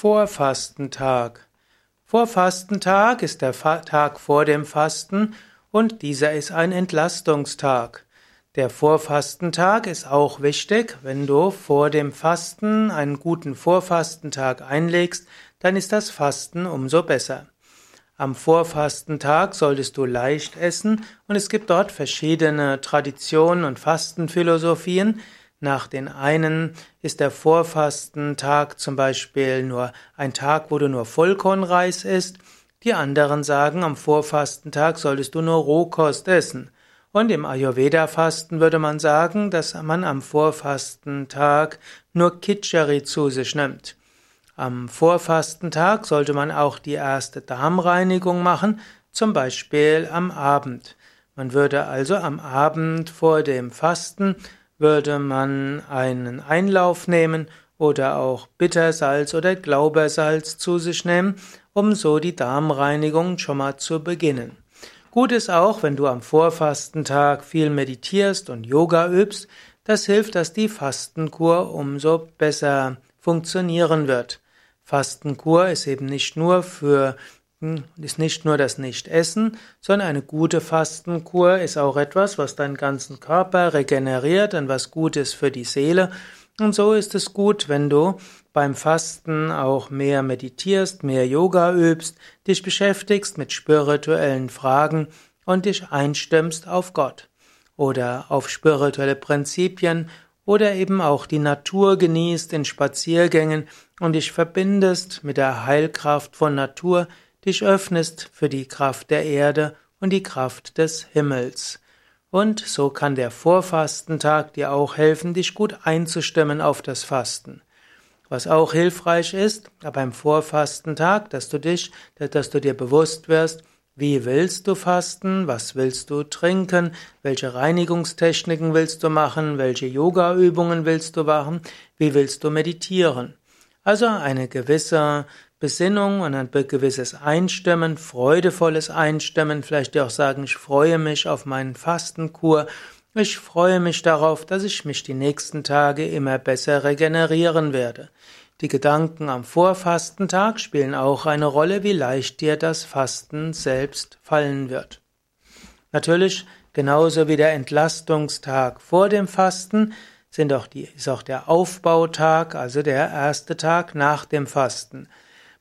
Vorfastentag. Vorfastentag ist der Tag vor dem Fasten und dieser ist ein Entlastungstag. Der Vorfastentag ist auch wichtig. Wenn du vor dem Fasten einen guten Vorfastentag einlegst, dann ist das Fasten umso besser. Am Vorfastentag solltest du leicht essen und es gibt dort verschiedene Traditionen und Fastenphilosophien. Nach den einen ist der Vorfastentag zum Beispiel nur ein Tag, wo du nur Vollkornreis isst. Die anderen sagen, am Vorfastentag solltest du nur Rohkost essen. Und im Ayurveda-Fasten würde man sagen, dass man am Vorfastentag nur Kitchari zu sich nimmt. Am Vorfastentag sollte man auch die erste Darmreinigung machen, zum Beispiel am Abend. Man würde also am Abend vor dem Fasten würde man einen Einlauf nehmen oder auch Bittersalz oder Glaubersalz zu sich nehmen, um so die Darmreinigung schon mal zu beginnen. Gut ist auch, wenn du am Vorfastentag viel meditierst und Yoga übst, das hilft, dass die Fastenkur umso besser funktionieren wird. Fastenkur ist eben nicht nur für ist nicht nur das Nichtessen, sondern eine gute Fastenkur ist auch etwas, was deinen ganzen Körper regeneriert und was gut ist für die Seele. Und so ist es gut, wenn du beim Fasten auch mehr meditierst, mehr Yoga übst, dich beschäftigst mit spirituellen Fragen und dich einstimmst auf Gott oder auf spirituelle Prinzipien oder eben auch die Natur genießt in Spaziergängen und dich verbindest mit der Heilkraft von Natur, dich öffnest für die Kraft der Erde und die Kraft des Himmels. Und so kann der Vorfastentag dir auch helfen, dich gut einzustimmen auf das Fasten. Was auch hilfreich ist, beim Vorfastentag, dass du dich, dass du dir bewusst wirst, wie willst du fasten? Was willst du trinken? Welche Reinigungstechniken willst du machen? Welche Yoga-Übungen willst du machen? Wie willst du meditieren? Also eine gewisse Besinnung und ein gewisses Einstimmen, freudevolles Einstimmen, vielleicht auch sagen, ich freue mich auf meinen Fastenkur, ich freue mich darauf, dass ich mich die nächsten Tage immer besser regenerieren werde. Die Gedanken am Vorfastentag spielen auch eine Rolle, wie leicht dir das Fasten selbst fallen wird. Natürlich, genauso wie der Entlastungstag vor dem Fasten, sind auch die, ist auch der Aufbautag, also der erste Tag nach dem Fasten.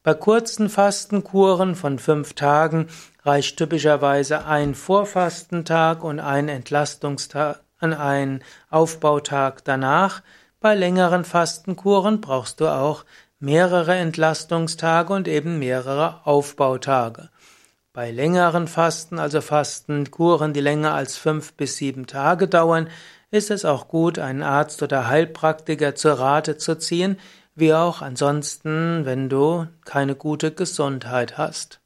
Bei kurzen Fastenkuren von fünf Tagen reicht typischerweise ein Vorfastentag und ein Entlastungstag an ein Aufbautag danach. Bei längeren Fastenkuren brauchst du auch mehrere Entlastungstage und eben mehrere Aufbautage. Bei längeren Fasten, also Fastenkuren, die länger als fünf bis sieben Tage dauern, ist es auch gut, einen Arzt oder Heilpraktiker zur Rate zu ziehen, wie auch ansonsten, wenn du keine gute Gesundheit hast.